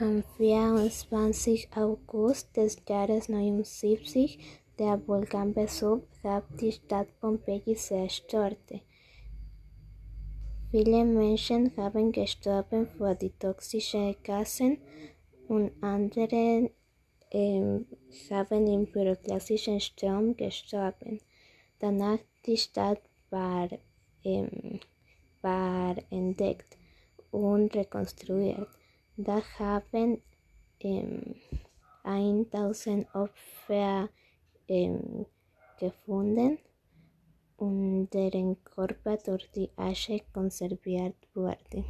Am 24. August des Jahres 79 der Vulkan Vesuv hat die Stadt Pompeji zerstört. Viele Menschen haben gestorben vor die toxischen Gasen und andere ähm, haben im pyroklassischen Strom gestorben. Danach die Stadt war, ähm, war entdeckt und rekonstruiert. that happened em, um, in thousands of fair um, em, gefunden und deren Körper durch die Asche konserviert wurde.